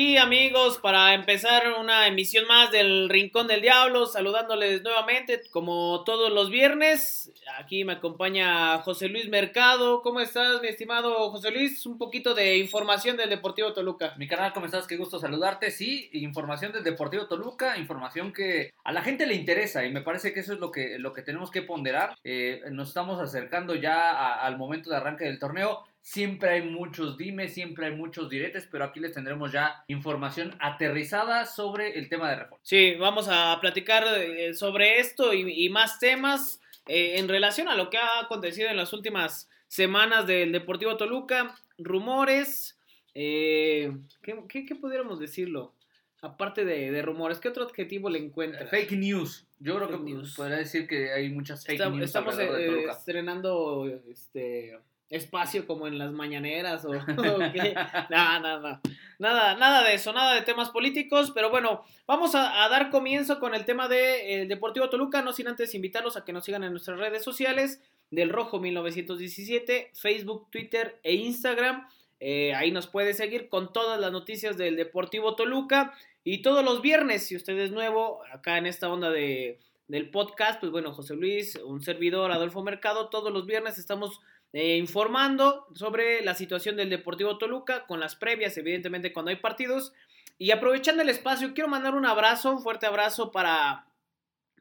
Aquí, amigos, para empezar una emisión más del Rincón del Diablo, saludándoles nuevamente, como todos los viernes. Aquí me acompaña José Luis Mercado. ¿Cómo estás, mi estimado José Luis? Un poquito de información del Deportivo Toluca. Mi canal, ¿cómo estás? Qué gusto saludarte. Sí, información del Deportivo Toluca, información que a la gente le interesa y me parece que eso es lo que, lo que tenemos que ponderar. Eh, nos estamos acercando ya al momento de arranque del torneo. Siempre hay muchos dimes, siempre hay muchos diretes, pero aquí les tendremos ya información aterrizada sobre el tema de reforma. Sí, vamos a platicar eh, sobre esto y, más temas eh, en relación a lo que ha acontecido en las últimas semanas del Deportivo Toluca, rumores, eh, ¿qué, pudiéramos decirlo? Aparte de, rumores, ¿qué otro adjetivo le encuentra? Fake news. Yo creo que podría decir que hay muchas fake news. Estamos estrenando este, espacio como en las mañaneras o, nada, nada, nada, nada de eso, nada de temas políticos, pero bueno, vamos a, dar comienzo con el tema del de, Deportivo Toluca, no sin antes invitarlos a que nos sigan en nuestras redes sociales del Rojo 1917, Facebook, Twitter e Instagram. Eh, ahí nos puede seguir con todas las noticias del Deportivo Toluca. Y todos los viernes, si usted es nuevo acá en esta onda de, del podcast, pues bueno, José Luis, un servidor, Adolfo Mercado, todos los viernes estamos eh, informando sobre la situación del Deportivo Toluca, con las previas, evidentemente, cuando hay partidos. Y aprovechando el espacio, quiero mandar un abrazo, un fuerte abrazo para,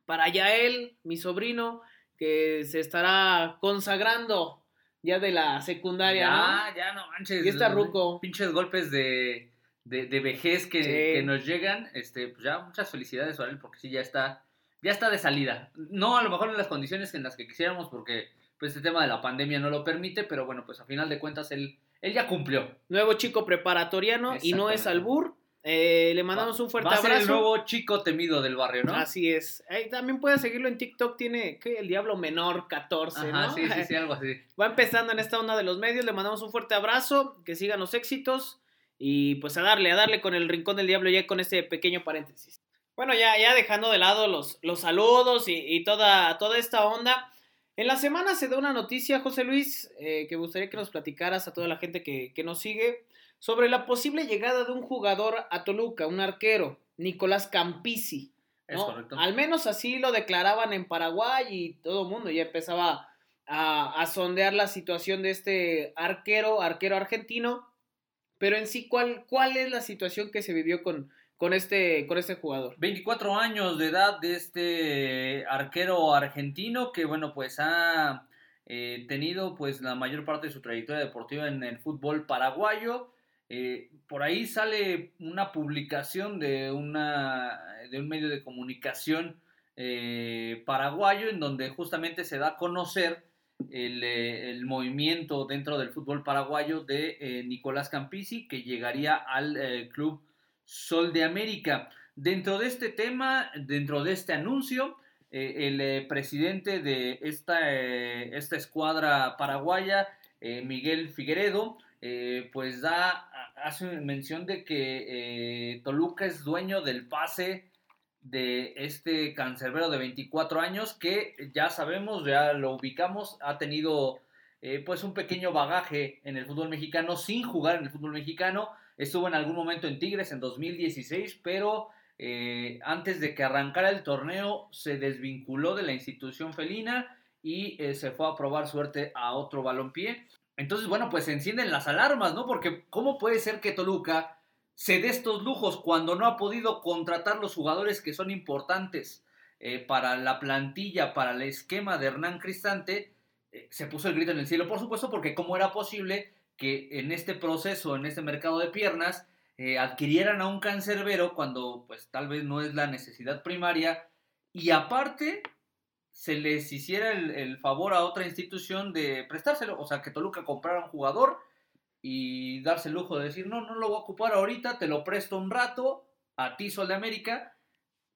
para Yael, mi sobrino, que se estará consagrando ya de la secundaria. Ya, ya, no manches. Y está Ruco. Pinches golpes de, de, vejez que, nos llegan. Este, pues ya muchas felicidades él, porque sí, ya está, ya está de salida. No a lo mejor en las condiciones en las que quisiéramos, porque pues este tema de la pandemia no lo permite, pero bueno, pues a final de cuentas él, él ya cumplió. Nuevo chico preparatoriano y no es albur. Eh, le mandamos un fuerte va a abrazo. el nuevo chico temido del barrio, ¿no? Así es. también puede seguirlo en TikTok, tiene ¿qué? el Diablo Menor 14, ¿no? Sí, sí, sí, algo así. Va empezando en esta onda de los medios, le mandamos un fuerte abrazo, que sigan los éxitos y pues a darle, a darle con el Rincón del Diablo ya con este pequeño paréntesis. Bueno, ya, ya dejando de lado los, los saludos y, y toda, toda esta onda, en la semana se da una noticia, José Luis, eh, que gustaría que nos platicaras a toda la gente que, nos sigue, sobre la posible llegada de un jugador a Toluca, un arquero, Nicolás Campisi. Es correcto. Al menos así lo declaraban en Paraguay y todo el mundo ya empezaba a, sondear la situación de este arquero, arquero argentino. Pero en sí, ¿cuál, cuál es la situación que se vivió con, con este, con este jugador. 24 años de edad de este arquero argentino que, bueno, pues ha eh, tenido pues la mayor parte de su trayectoria deportiva en el fútbol paraguayo. Eh, por ahí sale una publicación de, una, de un medio de comunicación eh, paraguayo en donde justamente se da a conocer el, el movimiento dentro del fútbol paraguayo de Nicolás Campisi que llegaría al club Sol de América. Dentro de este tema, dentro de este anuncio, eh, el eh, presidente de esta, eh, esta escuadra paraguaya, Miguel Figueredo, pues da, hace mención de que Toluca es dueño del pase de este cancerbero de 24 años que ya sabemos, ya lo ubicamos, ha tenido pues un pequeño bagaje en el fútbol mexicano sin jugar en el fútbol mexicano, Estuvo en algún momento en Tigres en 2016, pero eh, antes de que arrancara el torneo se desvinculó de la institución felina y eh, se fue a probar suerte a otro balompié. Entonces, bueno, pues se encienden las alarmas, ¿no? Porque ¿cómo puede ser que Toluca se dé estos lujos cuando no ha podido contratar los jugadores que son importantes eh, para la plantilla, para el esquema de Hernán Cristante? se puso el grito en el cielo, por supuesto, porque ¿cómo era posible que en este proceso, en este mercado de piernas, eh, adquirieran a un cancerbero cuando pues tal vez no es la necesidad primaria y aparte se les hiciera el, favor a otra institución de prestárselo, o sea, que Toluca comprara un jugador y darse el lujo de decir, no, no lo voy a ocupar ahorita, te lo presto un rato a ti, Sol de América,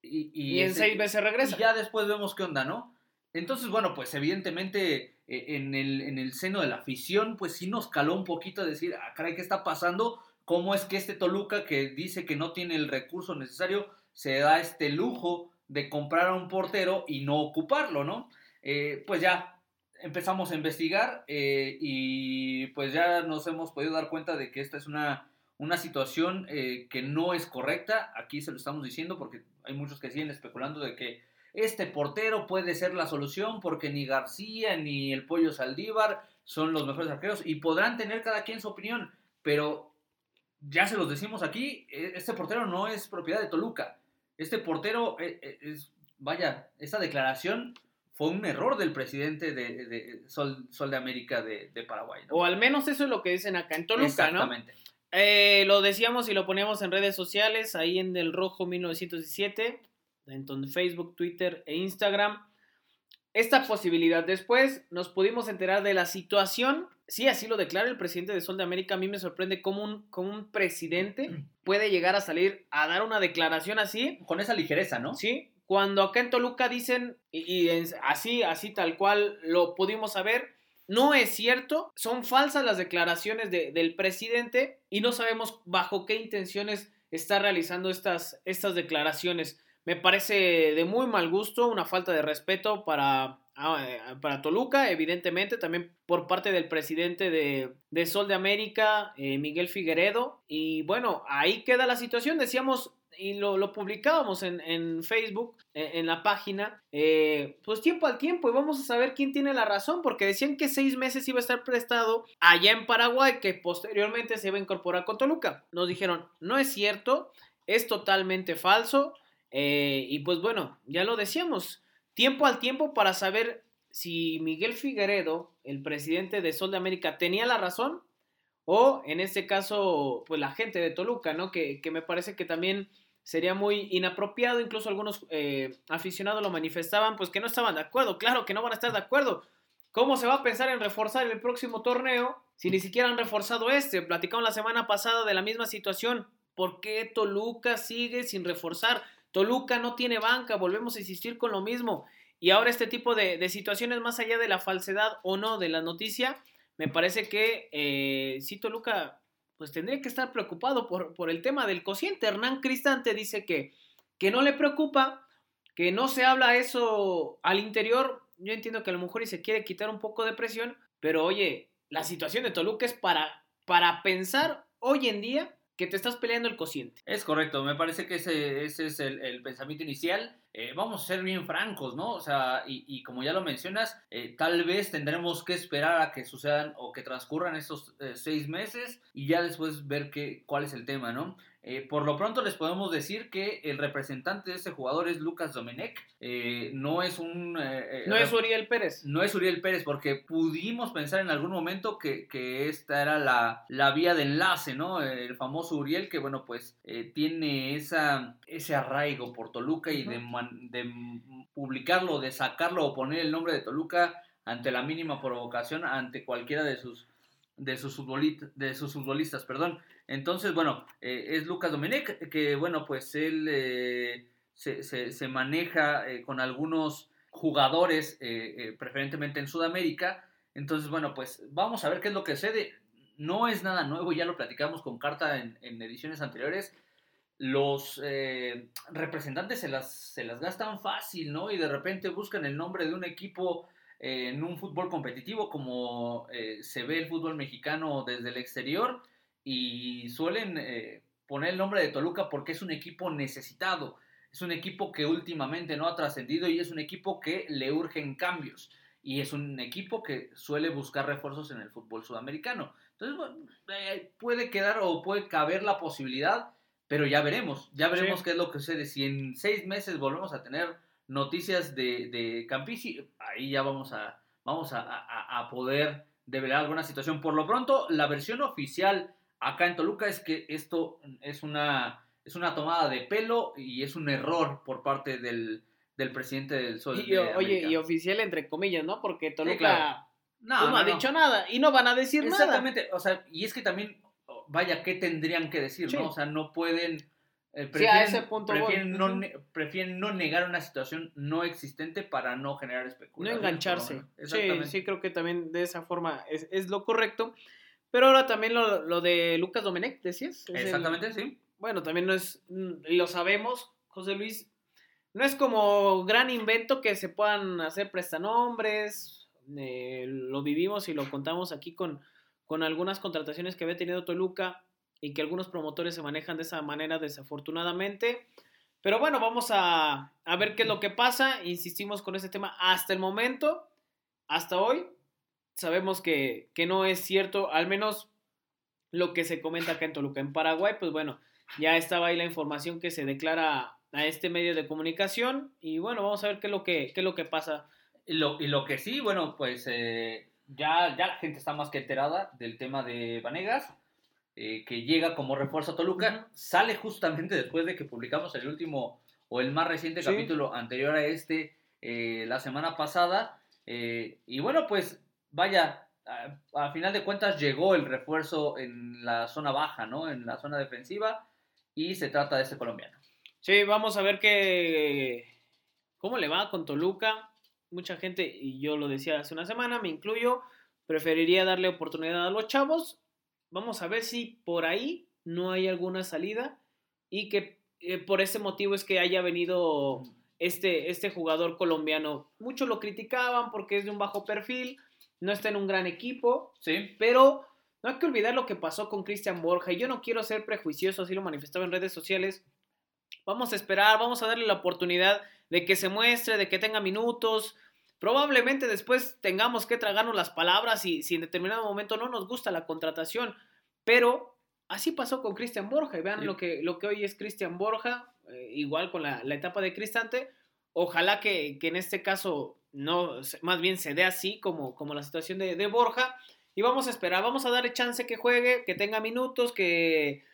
y, en seis meses regresa. Y ya después vemos qué onda, ¿no? Entonces, bueno, pues evidentemente en, el, en el seno de la afición, pues sí nos caló un poquito decir, ah, caray, ¿qué está pasando? ¿Cómo es que este Toluca que dice que no tiene el recurso necesario se da este lujo de comprar a un portero y no ocuparlo, ¿no? Eh, pues ya empezamos a investigar eh, y pues ya nos hemos podido dar cuenta de que esta es una, una situación eh, que no es correcta. Aquí se lo estamos diciendo porque hay muchos que siguen especulando de que este portero puede ser la solución porque ni García ni el Pollo Saldívar son los mejores arqueros y podrán tener cada quien su opinión, pero ya se los decimos aquí, e, este portero no es propiedad de Toluca. Este portero e, e, es, vaya, esa declaración fue un error del presidente de, Sol, de América de, Paraguay. O al menos eso es lo que dicen acá en Toluca, Exactamente. Eh, lo decíamos y lo poníamos en redes sociales, ahí en el Rojo 1917, en Facebook, Twitter e Instagram. Esta posibilidad. Después nos pudimos enterar de la situación. Sí, así lo declara el presidente de Sol de América. A mí me sorprende cómo un, cómo un presidente puede llegar a salir a dar una declaración así. Con esa ligereza, ¿no? Sí, cuando acá en Toluca dicen, y, así, así tal cual lo pudimos saber, no es cierto, son falsas las declaraciones del presidente y no sabemos bajo qué intenciones está realizando estas, estas declaraciones. Me parece de muy mal gusto, una falta de respeto para, ah, eh, para Toluca, evidentemente, también por parte del presidente de, Sol de América, eh, Miguel Figueredo. Y bueno, ahí queda la situación. Decíamos, y lo, publicábamos en, Facebook, e, en, la página, eh, pues tiempo al tiempo y vamos a saber quién tiene la razón, porque decían que seis meses iba a estar prestado allá en Paraguay, que posteriormente se iba a incorporar con Toluca. Nos dijeron, no es cierto, es totalmente falso, eh, y pues bueno, ya lo decíamos, tiempo al tiempo para saber si Miguel Figueredo, el presidente de Sol de América, tenía la razón o en este caso, pues la gente de Toluca, ¿no? Que, que me parece que también sería muy inapropiado, incluso algunos eh, aficionados lo manifestaban, pues que no estaban de acuerdo, claro que no van a estar de acuerdo. ¿Cómo se va a pensar en reforzar el próximo torneo si ni siquiera han reforzado este? Platicamos la semana pasada de la misma situación. ¿Por qué Toluca sigue sin reforzar? Toluca no tiene banca, volvemos a insistir con lo mismo. Y ahora este tipo de, situaciones, más allá de la falsedad o no de la noticia, me parece que eh, si Toluca pues tendría que estar preocupado por, el tema del cociente. Hernán Cristante dice que, que no le preocupa, que no se habla eso al interior. Yo entiendo que a lo mejor y se quiere quitar un poco de presión, pero oye, la situación de Toluca es para pensar hoy en día que te estás peleando el cociente. Es correcto, me parece que ese, ese es el, pensamiento inicial. Eh, vamos a ser bien francos, ¿no? O sea, y, como ya lo mencionas, eh, tal vez tendremos que esperar a que sucedan o que transcurran estos eh, seis meses y ya después ver qué, cuál es el tema, ¿no? Eh, por lo pronto les podemos decir que el representante de este jugador es Lucas Domenech. Eh, no es un... Eh, no es Uriel Pérez. No es Uriel Pérez porque pudimos pensar en algún momento que, esta era la, la, vía de enlace, ¿no? El famoso Uriel que, bueno, pues tiene esa, ese arraigo por Toluca y de, de publicarlo, de sacarlo o poner el nombre de Toluca ante la mínima provocación, ante cualquiera de sus de sus, de sus futbolistas, perdón. Entonces, bueno, eh, es Lucas Domenech, que bueno, pues él eh, se, maneja eh, con algunos jugadores, preferentemente en Sudamérica. Entonces, bueno, pues vamos a ver qué es lo que sucede. No es nada nuevo, ya lo platicamos con Carta en, ediciones anteriores. Los representantes se las, se las gastan fácil, ¿no? Y de repente buscan el nombre de un equipo en un fútbol competitivo como eh, se ve el fútbol mexicano desde el exterior y suelen eh, poner el nombre de Toluca porque es un equipo necesitado, es un equipo que últimamente no ha trascendido y es un equipo que le urgen cambios y es un equipo que suele buscar refuerzos en el fútbol sudamericano. Entonces, eh, puede quedar o puede caber la posibilidad, pero ya veremos, ya veremos qué es lo que sucede. Si en seis meses volvemos a tener noticias de, de Campisi, ahí ya vamos a, vamos a, poder develar alguna situación. Por lo pronto, la versión oficial acá en Toluca es que esto es una, es una tomada de pelo y es un error por parte del, presidente del Sol. Y, oye, y oficial entre comillas, ¿no? Porque Toluca no, ha dicho nada y no van a decir nada. Exactamente, o sea, y es que también, vaya, ¿qué tendrían que decir, no? O sea, no pueden eh, prefieren, ese punto prefieren, no, negar una situación no existente para no generar especulación. No engancharse. Sí, sí, creo que también de esa forma es, lo correcto. Pero ahora también lo, de Lucas Domenech, decías. Exactamente, sí. Bueno, también no es, mm, lo sabemos, José Luis, no es como gran invento que se puedan hacer prestanombres. Eh, lo vivimos y lo contamos aquí con, con algunas contrataciones que había tenido Toluca y que algunos promotores se manejan de esa manera desafortunadamente. Pero bueno, vamos a, a ver qué es lo que pasa. Insistimos con ese tema hasta el momento, hasta hoy. Sabemos que, que no es cierto, al menos lo que se comenta acá en Toluca. En Paraguay, pues bueno, ya estaba ahí la información que se declara a este medio de comunicación y bueno, vamos a ver qué es lo que, qué es lo que pasa. Y lo, y lo que sí, bueno, pues eh, ya, ya la gente está más que enterada del tema de Vanegas, eh, que llega como refuerzo a Toluca, sale justamente después de que publicamos el último o el más reciente capítulo anterior a este eh, la semana pasada. y bueno, pues vaya, a, a, final de cuentas llegó el refuerzo en la zona baja, ¿no? En la zona defensiva y se trata de este colombiano. Sí, vamos a ver qué, cómo le va con Toluca. Mucha gente, y yo lo decía hace una semana, me incluyo, preferiría darle oportunidad a los chavos. Vamos a ver si por ahí no hay alguna salida y que eh, por ese motivo es que haya venido este, este jugador colombiano. Muchos lo criticaban porque es de un bajo perfil, no está en un gran equipo, sí. pero no hay que olvidar lo que pasó con Cristian Borja. Y yo no quiero ser prejuicioso, así lo manifestaba en redes sociales. Vamos a esperar, vamos a darle la oportunidad de que se muestre, de que tenga minutos. Probablemente después tengamos que tragarnos las palabras y si en determinado momento no nos gusta la contratación. Pero así pasó con Cristian Borja. Y vean sí. lo, que, lo que hoy es Cristian Borja, eh, igual con la, la, etapa de Cristante. Ojalá que, que, en este caso no, más bien se dé así como, como la situación de, de Borja. Y vamos a esperar, vamos a darle chance que juegue, que tenga minutos, que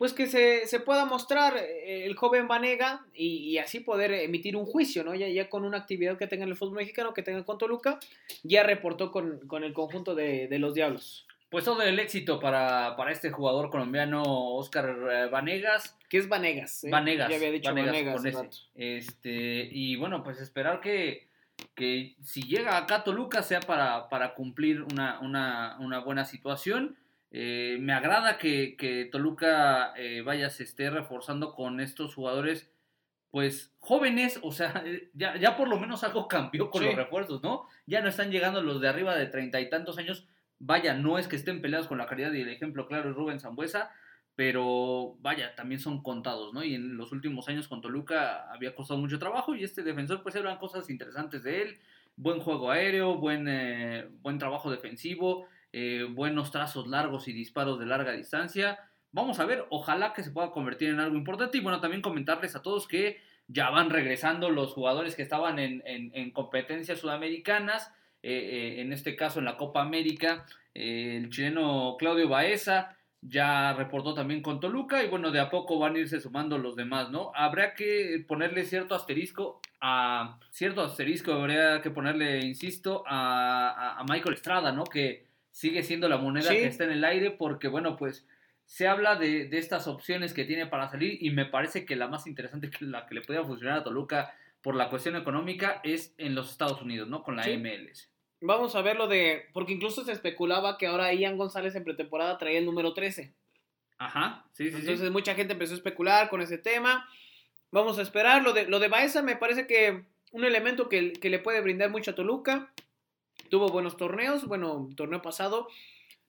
pues que se, se, pueda mostrar eh, el joven Vanega y, y, así poder emitir un juicio, ¿no? Ya, ya con una actividad que tenga en el fútbol mexicano, que tenga con Toluca, ya reportó con, con el conjunto de, de, los Diablos. Pues todo el éxito para, para este jugador colombiano Oscar eh, Vanegas. ¿Qué es Vanegas? Eh? Vanegas. Ya había dicho Vanegas. Vanegas este, y bueno, pues esperar que, que si llega acá Toluca sea para, para cumplir una, una, una buena situación eh, me agrada que, que Toluca eh, vaya, se esté reforzando con estos jugadores, pues jóvenes, o sea, ya, ya por lo menos algo cambió con sí. los refuerzos, ¿no? Ya no están llegando los de arriba de treinta y tantos años. Vaya, no es que estén peleados con la calidad y el ejemplo claro es Rubén Zambuesa, pero vaya, también son contados, ¿no? Y en los últimos años con Toluca había costado mucho trabajo y este defensor, pues eran cosas interesantes de él. Buen juego aéreo, buen, eh, buen trabajo defensivo eh, buenos trazos largos y disparos de larga distancia. Vamos a ver, ojalá que se pueda convertir en algo importante. Y bueno, también comentarles a todos que ya van regresando los jugadores que estaban en, en, en competencias sudamericanas. Eh, eh, en este caso en la Copa América, eh, el chileno Claudio Baeza ya reportó también con Toluca y bueno, de a poco van a irse sumando los demás, ¿no? Habrá que ponerle cierto asterisco a, cierto asterisco, habría que ponerle, insisto, a, a Michael Estrada, ¿no? Que sigue siendo la moneda sí. que está en el aire porque, bueno, pues se habla de, de, estas opciones que tiene para salir y me parece que la más interesante, que la que le podía funcionar a Toluca por la cuestión económica es en los Estados Unidos, ¿no? Con la sí. MLS. Vamos a ver lo de, porque incluso se especulaba que ahora Ian González en pretemporada traía el número 13. Ajá, sí, sí. Entonces sí. mucha gente empezó a especular con ese tema. Vamos a esperar. Lo de, lo de Baeza me parece que un elemento que, que le puede brindar mucho a Toluca tuvo buenos torneos, bueno, torneo pasado,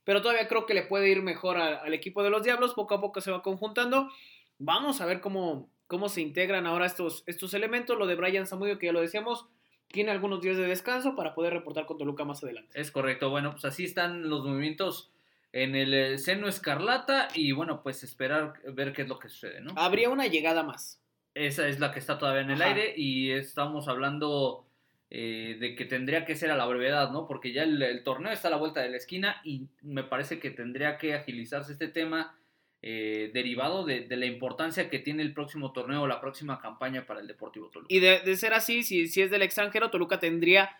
pero todavía creo que le puede ir mejor a, al equipo de los Diablos, poco a poco se va conjuntando. Vamos a ver cómo, cómo se integran ahora estos, estos elementos. Lo de Brian Samudio, que ya lo decíamos, tiene algunos días de descanso para poder reportar con Toluca más adelante. Es correcto, bueno, pues así están los movimientos en el eh, seno escarlata y bueno, pues esperar ver qué es lo que sucede, ¿no? Habría una llegada más. Esa es la que está todavía en el Ajá. aire y estamos hablando eh, de que tendría que ser a la brevedad, ¿no? Porque ya el, el, torneo está a la vuelta de la esquina y me parece que tendría que agilizarse este tema eh, derivado de, de, la importancia que tiene el próximo torneo o la próxima campaña para el Deportivo Toluca. Y de, de ser así, si, si, es del extranjero, Toluca tendría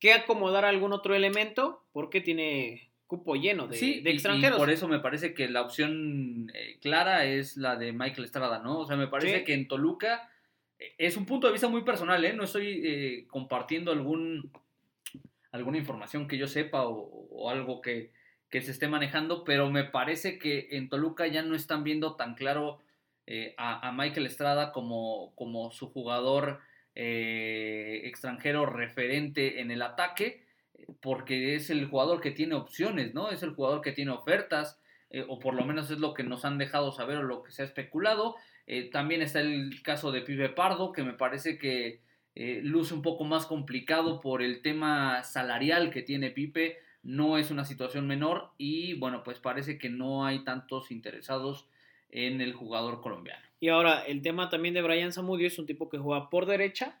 que acomodar algún otro elemento porque tiene cupo lleno de, sí, de extranjeros. Y por eso me parece que la opción eh, clara es la de Michael Estrada, ¿no? O sea, me parece sí. que en Toluca es un punto de vista muy personal, ¿eh? No estoy eh, compartiendo algún, alguna información que yo sepa o, algo que, que, se esté manejando, pero me parece que en Toluca ya no están viendo tan claro eh, a, a, Michael Estrada como, como su jugador eh, extranjero referente en el ataque, porque es el jugador que tiene opciones, ¿no? Es el jugador que tiene ofertas. eh, o por lo menos es lo que nos han dejado saber o lo que se ha especulado. Eh, también está el caso de Pibe Pardo, que me parece que eh, luce un poco más complicado por el tema salarial que tiene Pipe. No es una situación menor y bueno, pues parece que no hay tantos interesados en el jugador colombiano. Y ahora, el tema también de Brian Zamudio es un tipo que juega por derecha.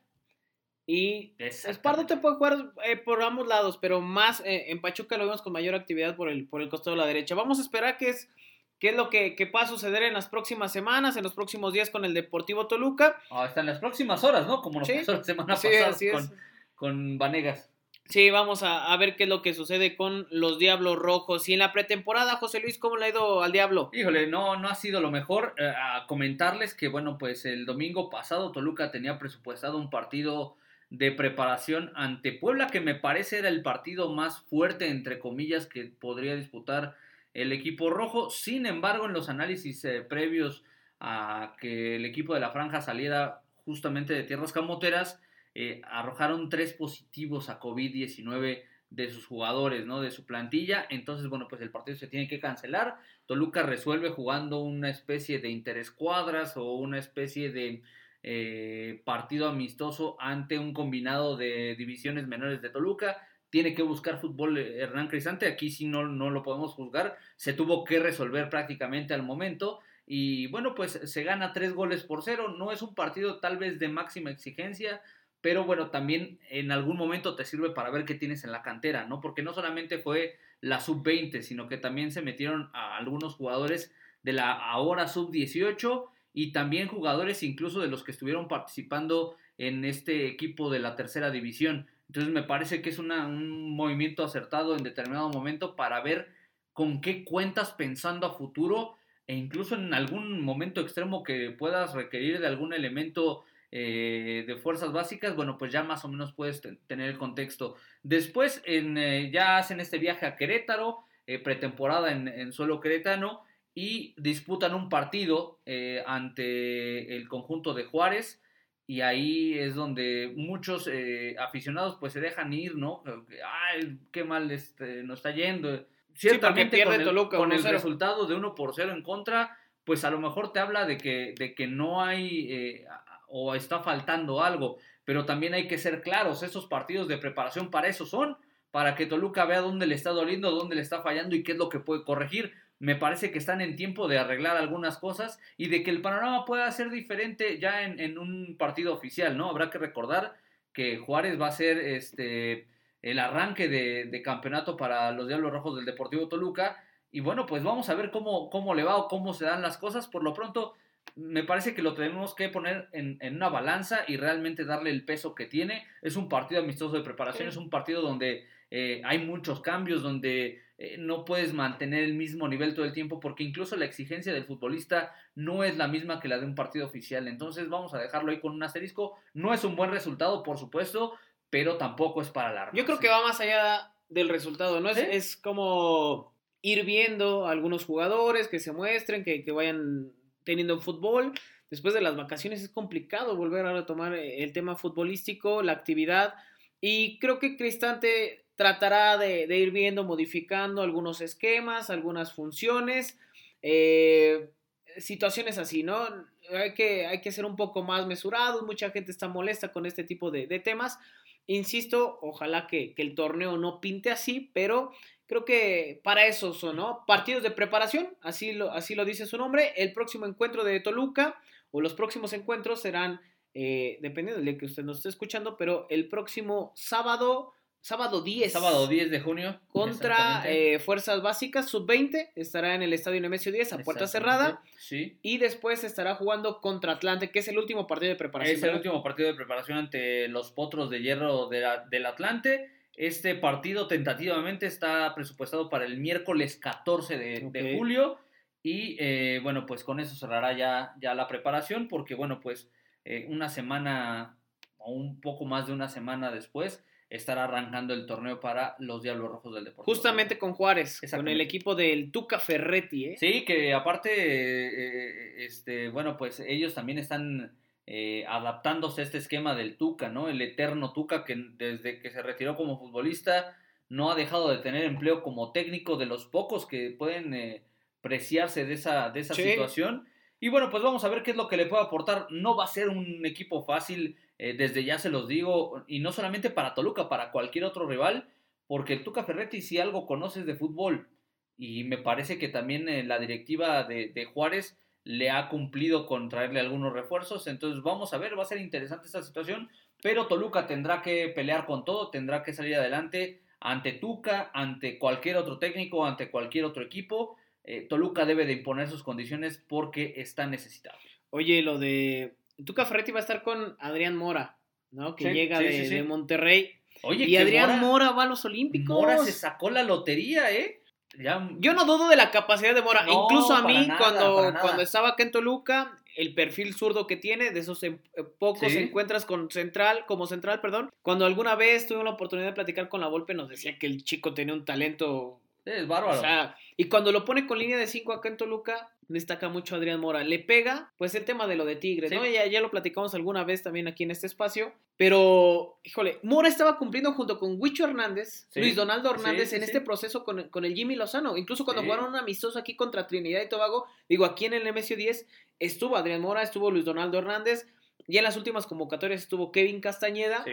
Y Espardo te puede jugar eh, por ambos lados, pero más eh, en Pachuca lo vemos con mayor actividad por el, por el costado de la derecha. Vamos a esperar qué es, qué es lo que, que va a suceder en las próximas semanas, en los próximos días con el Deportivo Toluca. Ah, está en las próximas horas, ¿no? Como nos pasó la semana pasada con, con Vanegas. Sí, vamos a, ver qué es lo que sucede con los Diablos Rojos. Y en la pretemporada, José Luis, ¿cómo le ha ido al Diablo? Híjole, no, no ha sido lo mejor. Eh, a comentarles que, bueno, pues el domingo pasado Toluca tenía presupuestado un partido de preparación ante Puebla, que me parece era el partido más fuerte, entre comillas, que podría disputar el equipo rojo. Sin embargo, en los análisis eh, previos a que el equipo de la franja saliera justamente de tierras camoteras, eh, arrojaron tres positivos a COVID-19 de sus jugadores, ¿no? De su plantilla. Entonces, bueno, pues el partido se tiene que cancelar. Toluca resuelve jugando una especie de interescuadras o una especie de eh, partido amistoso ante un combinado de divisiones menores de Toluca. Tiene que buscar fútbol eh, Hernán Cristante. Aquí sí no, no lo podemos juzgar. Se tuvo que resolver prácticamente al momento. Y bueno, pues se gana tres goles por cero. No es un partido tal vez de máxima exigencia pero bueno, también en algún momento te sirve para ver qué tienes en la cantera, ¿no? Porque no solamente fue la sub-20, sino que también se metieron a algunos jugadores de la ahora sub-18 y también jugadores incluso de los que estuvieron participando en este equipo de la tercera división. Entonces me parece que es un movimiento acertado en determinado momento para ver con qué cuentas pensando a futuro e incluso en algún momento extremo que puedas requerir de algún elemento eh, de fuerzas básicas, bueno, pues ya más o menos puedes tener el contexto. Después en, eh, ya hacen este viaje a Querétaro, eh, pretemporada en, suelo queretano, y disputan un partido ante el conjunto de Juárez, y ahí es donde muchos aficionados pues se dejan ir, ¿no? Ay, qué mal este, nos está yendo. Ciertamente con el, con el resultado de 1 por 0 en contra, pues a lo mejor te habla de que, de que no hay o está faltando algo, pero también hay que ser claros, esos partidos de preparación para eso son, para que Toluca vea dónde le está doliendo, dónde le está fallando y qué es lo que puede corregir. Me parece que están en tiempo de arreglar algunas cosas y de que el panorama pueda ser diferente ya en, un partido oficial, ¿no? Habrá que recordar que Juárez va a ser este el arranque de, campeonato para los Diablos Rojos del Deportivo Toluca. Y bueno, pues vamos a ver cómo, cómo le va o cómo se dan las cosas. Por lo pronto, me parece que lo tenemos que poner en, una balanza y realmente darle el peso que tiene. Es un partido amistoso de preparación, es un partido donde eh, hay muchos cambios, donde eh, no puedes mantener el mismo nivel todo el tiempo, porque incluso la exigencia del futbolista no es la misma que la de un partido oficial. Entonces vamos a dejarlo ahí con un asterisco. No es un buen resultado, por supuesto, pero tampoco es para la Yo creo que va más allá del resultado, ¿no? Es, es como ir viendo a algunos jugadores que se muestren, que, que vayan teniendo fútbol. Después de las vacaciones es complicado volver a retomar eh, el tema futbolístico, la actividad. Y creo que Cristante tratará de, ir viendo, modificando algunos esquemas, algunas funciones, eh, situaciones así, ¿no? Hay que, hay que ser un poco más mesurados, mucha gente está molesta con este tipo de, temas. Insisto, ojalá que, el torneo no pinte así, pero Creo que para eso son, ¿no? Partidos de preparación, así lo, así lo dice su nombre. El próximo encuentro de Toluca o los próximos encuentros serán, eh, dependiendo de que usted nos esté escuchando, pero el próximo sábado, sábado 10. Sábado 10 de junio. Contra eh, Fuerzas Básicas, sub-20, estará en el Estadio Nemesio 10 a puerta cerrada. Sí. Y después estará jugando contra Atlante, que es el último partido de preparación. Es el último partido de preparación ante los Potros de Hierro del Atlante. Este partido tentativamente está presupuestado para el miércoles 14 de, julio y eh, bueno, pues con eso cerrará ya, ya la preparación porque bueno, pues eh, una semana o un poco más de una semana después estará arrancando el torneo para los Diablos Rojos del Deportivo. Justamente con Juárez, con el equipo del Tuca Ferretti. ¿eh? Sí, que aparte, este, bueno, pues ellos también están eh, adaptándose a este esquema del Tuca, ¿no? El eterno Tuca que desde que se retiró como futbolista no ha dejado de tener empleo como técnico de los pocos que pueden eh, preciarse de esa, de esa situación. Y bueno, pues vamos a ver qué es lo que le puede aportar. No va a ser un equipo fácil, eh, desde ya se los digo, y no solamente para Toluca, para cualquier otro rival, porque el Tuca Ferretti, si algo conoces de fútbol, y me parece que también eh, la directiva de, Juárez le ha cumplido con traerle algunos refuerzos, entonces vamos a ver, va a ser interesante esta situación, pero Toluca tendrá que pelear con todo, tendrá que salir adelante ante Tuca, ante cualquier otro técnico, ante cualquier otro equipo. Eh, Toluca debe de imponer sus condiciones porque está necesitado. Oye, lo de Tuca Ferretti va a estar con Adrián Mora, ¿no? Que llega de, Monterrey. Oye, y Adrián Mora, va a los Olímpicos. Mora se sacó la lotería, ¿eh? Yo no dudo de la capacidad de Mora. Incluso a mí, cuando, cuando estaba acá en Toluca, el perfil zurdo que tiene, de esos em, eh, pocos encuentras con central, como central, perdón. Cuando alguna vez tuve la oportunidad de platicar con la Volpe, nos decía que el chico tenía un talento. es bárbaro. O sea, y cuando lo pone con línea de 5 acá en Toluca, destaca mucho Adrián Mora. Le pega, pues el tema de lo de Tigres, ¿no? Ya, ya lo platicamos alguna vez también aquí en este espacio. Pero, híjole, Mora estaba cumpliendo junto con Huicho Hernández, Luis Donaldo Hernández, en este proceso con, el Jimmy Lozano. Incluso cuando jugaron un amistoso aquí contra Trinidad y Tobago, digo, aquí en el MSU 10 estuvo Adrián Mora, estuvo Luis Donaldo Hernández. Y en las últimas convocatorias estuvo Kevin Castañeda.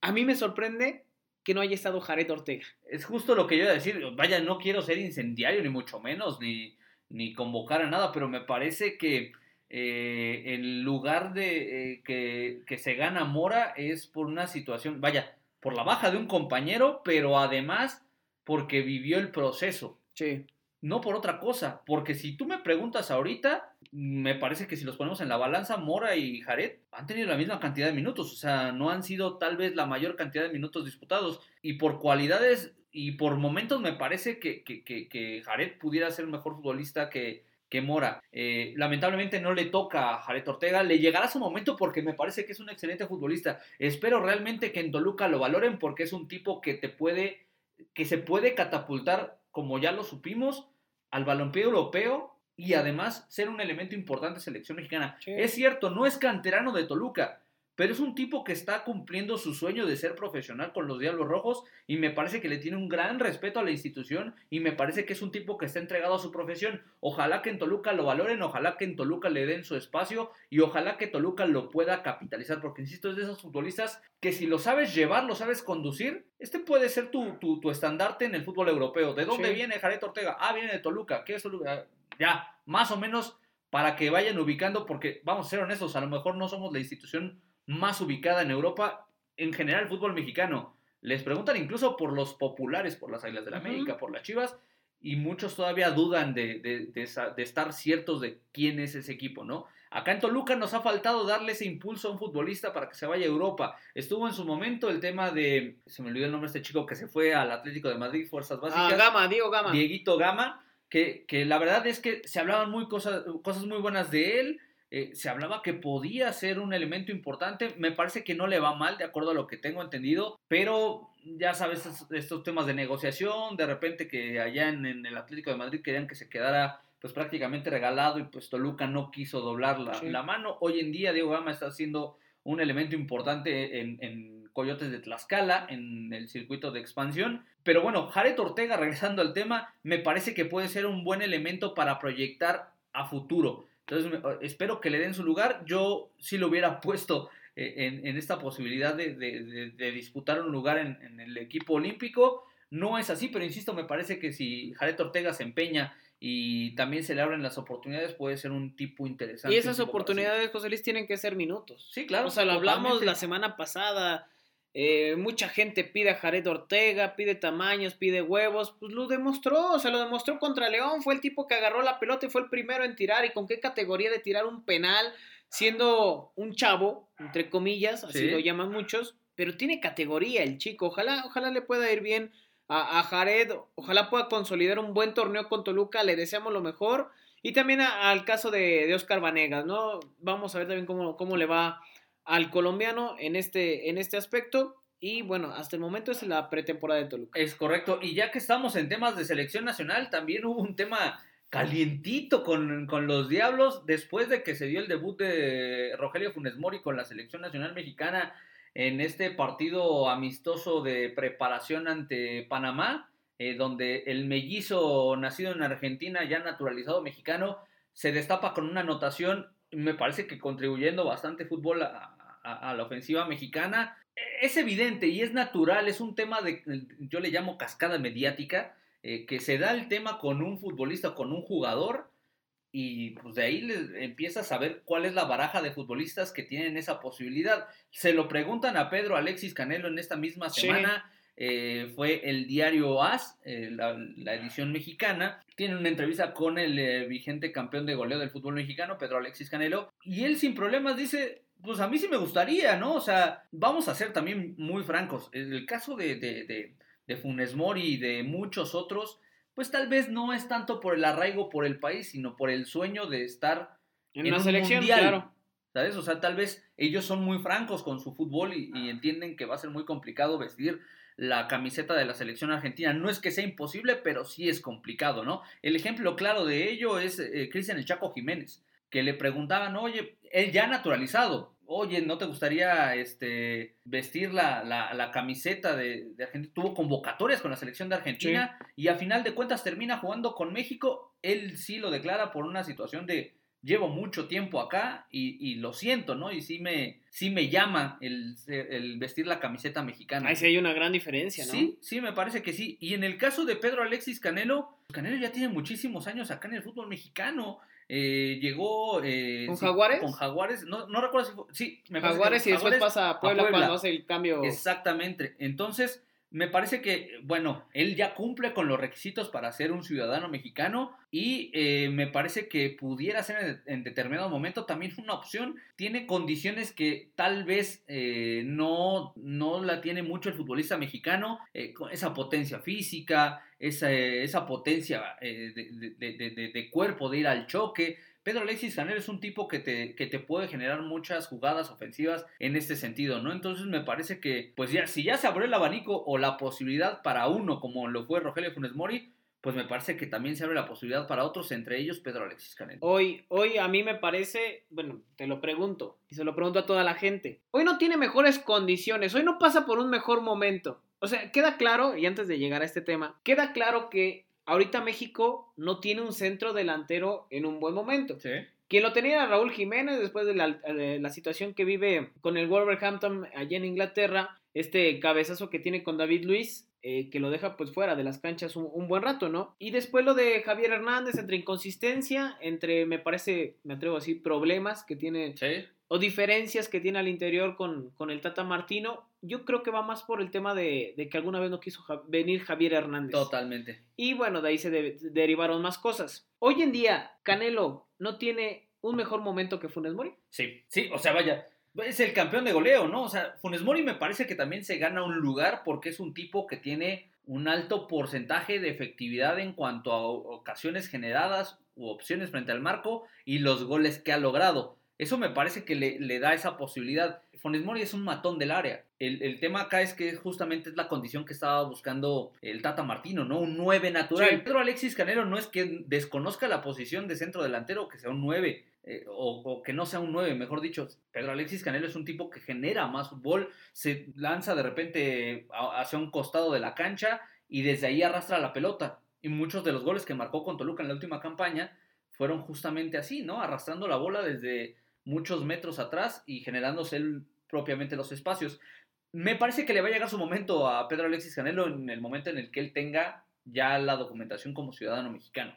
A mí me sorprende que no haya estado Jared Ortega. Es justo lo que yo iba a decir. Vaya, no quiero ser incendiario, ni mucho menos, ni, ni convocar a nada, pero me parece que eh, en lugar de eh, que, que, se gana Mora es por una situación, vaya, por la baja de un compañero, pero además porque vivió el proceso. Sí. No por otra cosa, porque si tú me preguntas ahorita, me parece que si los ponemos en la balanza, Mora y Jared han tenido la misma cantidad de minutos, o sea, no han sido tal vez la mayor cantidad de minutos disputados, y por cualidades y por momentos me parece que, que, que, Jared pudiera ser un mejor futbolista que, que Mora. Eh, lamentablemente no le toca a Jared Ortega. Le llegará su momento porque me parece que es un excelente futbolista. Espero realmente que en Toluca lo valoren porque es un tipo que te puede, que se puede catapultar, como ya lo supimos, al balompié europeo y además ser un elemento importante de selección mexicana. Es cierto, no es canterano de Toluca, pero es un tipo que está cumpliendo su sueño de ser profesional con los Diablos Rojos y me parece que le tiene un gran respeto a la institución y me parece que es un tipo que está entregado a su profesión. Ojalá que en Toluca lo valoren, ojalá que en Toluca le den su espacio y ojalá que Toluca lo pueda capitalizar, porque insisto, es de esos futbolistas que si lo sabes llevar, lo sabes conducir, este puede ser tu, tu, estandarte en el fútbol europeo. ¿De dónde viene Jared Ortega? Ah, viene de Toluca. ¿Qué es Toluca? Ya, más o menos para que vayan ubicando, porque vamos a ser honestos, a lo mejor no somos la institución más ubicada en Europa, en general el fútbol mexicano. Les preguntan incluso por los populares, por las Águilas de la América, por las Chivas, y muchos todavía dudan de, de, estar ciertos de quién es ese equipo, ¿no? Acá en Toluca nos ha faltado darle ese impulso a un futbolista para que se vaya a Europa. Estuvo en su momento el tema de, se me olvidó el nombre de este chico que se fue al Atlético de Madrid, Fuerzas Básicas. Ah, Gama, Diego Gama. Dieguito Gama, que, que la verdad es que se hablaban muy cosas, cosas muy buenas de él eh, se hablaba que podía ser un elemento importante. Me parece que no le va mal, de acuerdo a lo que tengo entendido, pero ya sabes, estos, temas de negociación, de repente que allá en, el Atlético de Madrid querían que se quedara pues prácticamente regalado y pues Toluca no quiso doblar la, mano. Hoy en día Diego Gama está siendo un elemento importante en, en, Coyotes de Tlaxcala, en el circuito de expansión. Pero bueno, Jared Ortega, regresando al tema, me parece que puede ser un buen elemento para proyectar a futuro. Entonces, espero que le den su lugar. Yo sí lo hubiera puesto eh, en, esta posibilidad de, disputar un lugar en, el equipo olímpico. No es así, pero insisto, me parece que si Jared Ortega se empeña y también se le abren las oportunidades, puede ser un tipo interesante. Y esas oportunidades, José Luis, tienen que ser minutos. Sí, claro. O sea, lo hablamos la semana pasada eh, mucha gente pide a Jared Ortega, pide tamaños, pide huevos. Pues lo demostró, o sea, lo demostró contra León. Fue el tipo que agarró la pelota y fue el primero en tirar. ¿Y con qué categoría de tirar un penal? Siendo un chavo, entre comillas, así lo llaman muchos. Pero tiene categoría el chico. Ojalá, ojalá le pueda ir bien a, Jared. Ojalá pueda consolidar un buen torneo con Toluca. Le deseamos lo mejor. Y también al caso de, de, Oscar Vanegas, ¿no? Vamos a ver también cómo, cómo le va al colombiano en este, en este aspecto. Y bueno, hasta el momento es la pretemporada de Toluca. Es correcto. Y ya que estamos en temas de selección nacional, también hubo un tema calientito con, con, los Diablos después de que se dio el debut de Rogelio Funes Mori con la selección nacional mexicana en este partido amistoso de preparación ante Panamá. eh, donde el mellizo nacido en Argentina, ya naturalizado mexicano, se destapa con una anotación, me parece que contribuyendo bastante fútbol a, la ofensiva mexicana. Es evidente y es natural, es un tema de, yo le llamo cascada mediática, eh, que se da el tema con un futbolista, con un jugador, y pues de ahí le empiezas a ver cuál es la baraja de futbolistas que tienen esa posibilidad. Se lo preguntan a Pedro Alexis Canelo en esta misma semana. Eh, fue el diario AS, eh, la, edición mexicana. Tiene una entrevista con el eh, vigente campeón de goleo del fútbol mexicano, Pedro Alexis Canelo. Y él sin problemas dice, pues a mí sí me gustaría, ¿no? O sea, vamos a ser también muy francos. En el caso de, de, de, de Funes Mori y de muchos otros, pues tal vez no es tanto por el arraigo por el país, sino por el sueño de estar en, una selección, claro. ¿Sabes? O sea, tal vez ellos son muy francos con su fútbol y, entienden que va a ser muy complicado vestir la camiseta de la selección argentina. No es que sea imposible, pero sí es complicado, ¿no? El ejemplo claro de ello es eh, Cristian El Chaco Jiménez, que le preguntaban, oye, él ya naturalizado, oye, ¿no te gustaría este, vestir la, la, camiseta de, Argentina? Tuvo convocatorias con la selección de Argentina y a final de cuentas termina jugando con México. Él sí lo declara por una situación de llevo mucho tiempo acá y, lo siento, ¿no? Y sí me, sí me llama el, el, vestir la camiseta mexicana. Ahí sí hay una gran diferencia, ¿no? Sí, sí, me parece que sí. Y en el caso de Pedro Alexis Canelo, Canelo ya tiene muchísimos años acá en el fútbol mexicano. Eh, llegó. Eh, ¿Con Jaguares? Con Jaguares. No, no recuerdo si fue. Sí, me Jaguares y después pasa a Puebla, cuando hace el cambio. Exactamente. Entonces, me parece que, bueno, él ya cumple con los requisitos para ser un ciudadano mexicano y eh, me parece que pudiera ser en, determinado momento también una opción. Tiene condiciones que tal vez eh, no, no la tiene mucho el futbolista mexicano, eh, esa potencia física, esa, esa potencia de, de cuerpo de ir al choque. Pedro Alexis Canelo es un tipo que te, que te puede generar muchas jugadas ofensivas en este sentido, ¿no? Entonces me parece que, pues ya, si ya se abrió el abanico o la posibilidad para uno, como lo fue Rogelio Funes Mori, pues me parece que también se abre la posibilidad para otros, entre ellos Pedro Alexis Canelo. Hoy, hoy a mí me parece, bueno, te lo pregunto, y se lo pregunto a toda la gente, hoy no tiene mejores condiciones, hoy no pasa por un mejor momento. O sea, queda claro, y antes de llegar a este tema, queda claro que ahorita México no tiene un centro delantero en un buen momento. Sí. Quien lo tenía era Raúl Jiménez después de la, situación que vive con el Wolverhampton allá en Inglaterra, este cabezazo que tiene con David Luis, eh, que lo deja pues fuera de las canchas un, buen rato, ¿no? Y después lo de Javier Hernández, entre inconsistencia, entre, me parece, me atrevo a decir, problemas que tiene ¿Sí? o diferencias que tiene al interior con, con, el Tata Martino, yo creo que va más por el tema de, que alguna vez no quiso venir Javier Hernández. Totalmente. Y bueno, de ahí se derivaron más cosas. Hoy en día, Canelo no tiene un mejor momento que Funes Mori. Sí, sí, o sea, vaya, es el campeón de goleo, ¿no? O sea, Funes Mori me parece que también se gana un lugar porque es un tipo que tiene un alto porcentaje de efectividad en cuanto a ocasiones generadas u opciones frente al marco y los goles que ha logrado. Eso me parece que le, da esa posibilidad. Funes Mori es un matón del área. El, tema acá es que justamente es la condición que estaba buscando el Tata Martino, ¿no? Un 9 natural. Pedro Alexis Canelo no es que desconozca la posición de centro delantero, que sea un 9. Eh, o, que no sea un 9, mejor dicho, Pedro Alexis Canelo es un tipo que genera más fútbol, se lanza de repente hacia un costado de la cancha y desde ahí arrastra la pelota. Y muchos de los goles que marcó con Toluca en la última campaña fueron justamente así, ¿no? Arrastrando la bola desde muchos metros atrás y generándose él propiamente los espacios. Me parece que le va a llegar su momento a Pedro Alexis Canelo en el momento en el que él tenga ya la documentación como ciudadano mexicano.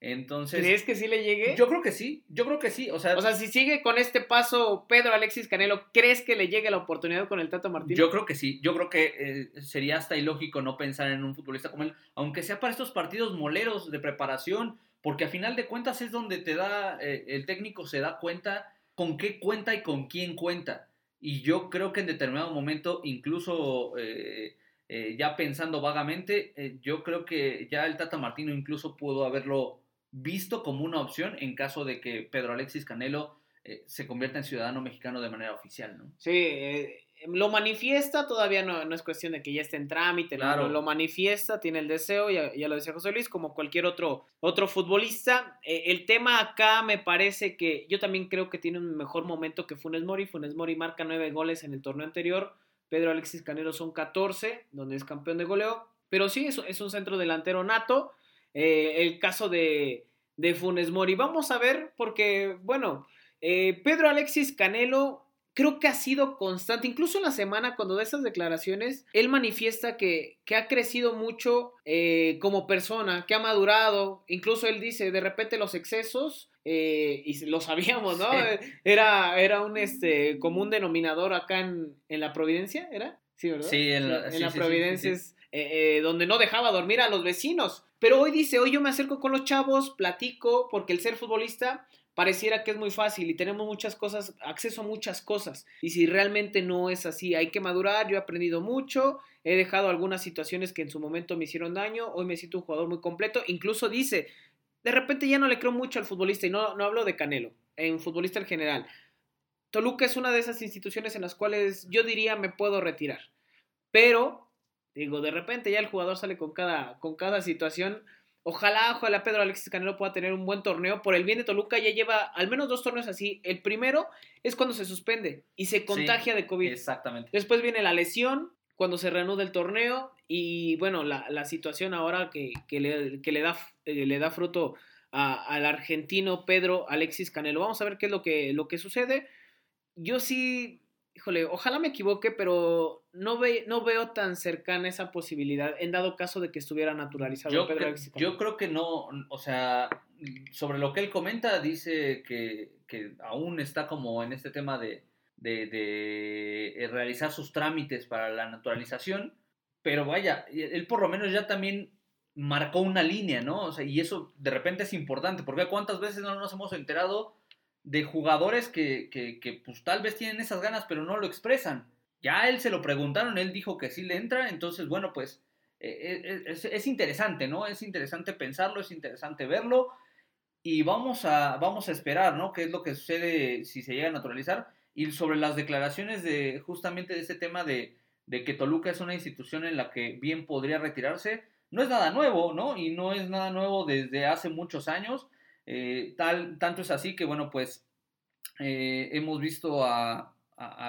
Entonces, ¿Crees que sí le llegue? Yo creo que sí, yo creo que sí. O sea, o sea, si sigue con este paso Pedro Alexis Canelo, ¿crees que le llegue la oportunidad con el Tata Martínez? Yo creo que sí, yo creo que eh, sería hasta ilógico no pensar en un futbolista como él, aunque sea para estos partidos moleros de preparación, porque a final de cuentas es donde te da, eh, el técnico se da cuenta con qué cuenta y con quién cuenta. Y yo creo que en determinado momento, incluso eh, eh, ya pensando vagamente, eh, yo creo que ya el Tata Martino incluso pudo haberlo visto como una opción en caso de que Pedro Alexis Canelo se convierta en ciudadano mexicano de manera oficial, ¿no? Sí, lo manifiesta, todavía no, no, es cuestión de que ya esté en trámite, claro. lo, manifiesta, tiene el deseo, ya, ya, lo decía José Luis, como cualquier otro, otro futbolista. Eh, el tema acá me parece que yo también creo que tiene un mejor momento que Funes Mori. Funes Mori marca nueve goles en el torneo anterior, Pedro Alexis Canero son 14, donde es campeón de goleo. pero sí, es, es un centro delantero nato. Eh, el caso de, de Funes Mori. Vamos a ver, porque, bueno, eh, Pedro Alexis Canelo creo que ha sido constante, incluso en la semana cuando da esas declaraciones, él manifiesta que, que ha crecido mucho eh, como persona, que ha madurado, incluso él dice, de repente los excesos, eh, y lo sabíamos, ¿no? Era, era un este, común denominador acá en, en la Providencia, ¿era? Sí, ¿verdad? Sí, en la, en la Providencia es donde no dejaba dormir a los vecinos. Pero hoy dice, hoy yo me acerco con los chavos, platico, porque el ser futbolista pareciera que es muy fácil y tenemos muchas cosas, acceso a muchas cosas. Y si realmente no es así, hay que madurar, yo he aprendido mucho, he dejado algunas situaciones que en su momento me hicieron daño, hoy me siento un jugador muy completo, incluso dice, de repente ya no le creo mucho al futbolista y no, no hablo de Canelo, en futbolista en general. Toluca es una de esas instituciones en las cuales yo diría me puedo retirar, pero digo, de repente ya el jugador sale con cada, con cada situación Ojalá, ojalá Pedro Alexis Canelo pueda tener un buen torneo. Por el bien de Toluca ya lleva al menos dos torneos así. El primero es cuando se suspende y se contagia de COVID. Exactamente. Después viene la lesión, cuando se reanuda el torneo y bueno, la, situación ahora que, le, le, da, eh, le da fruto al argentino Pedro Alexis Canelo. Vamos a ver qué es lo que, lo que sucede. Yo sí híjole, ojalá me equivoque, pero no, ve, no veo tan cercana esa posibilidad en dado caso de que estuviera naturalizado yo Pedro Yo creo que no, o sea, sobre lo que él comenta, dice que, aún está como en este tema de, de, realizar sus trámites para la naturalización, pero vaya, él por lo menos ya también marcó una línea, ¿no? O sea, y eso de repente es importante, porque cuántas veces no nos hemos enterado de jugadores que, que, pues tal vez tienen esas ganas, pero no lo expresan. Ya él se lo preguntaron, él dijo que sí le entra, entonces bueno, pues eh, eh, es, es, interesante, ¿no? Es interesante pensarlo, es interesante verlo y vamos a, vamos a esperar, ¿no? ¿Qué es lo que sucede si se llega a naturalizar? Y sobre las declaraciones de justamente de ese tema de, de que Toluca es una institución en la que bien podría retirarse, no es nada nuevo, ¿no? Y no es nada nuevo desde hace muchos años. Eh, tal, tanto es así que, bueno, pues eh, hemos visto a,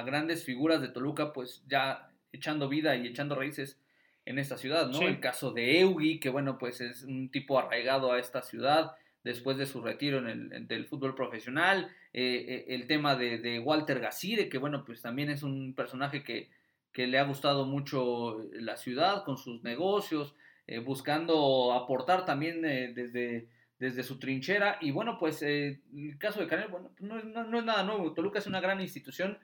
grandes figuras de Toluca, pues ya echando vida y echando raíces en esta ciudad, ¿no? El caso de Eugi, que, bueno, pues es un tipo arraigado a esta ciudad después de su retiro en el, del fútbol profesional. Eh, el tema de, Walter Gasire, que, bueno, pues también es un personaje que, que le ha gustado mucho la ciudad con sus negocios, buscando aportar también desde desde su trinchera. Y bueno, pues eh, el caso de Canelo, bueno, no, no, es nada nuevo. Toluca es una gran institución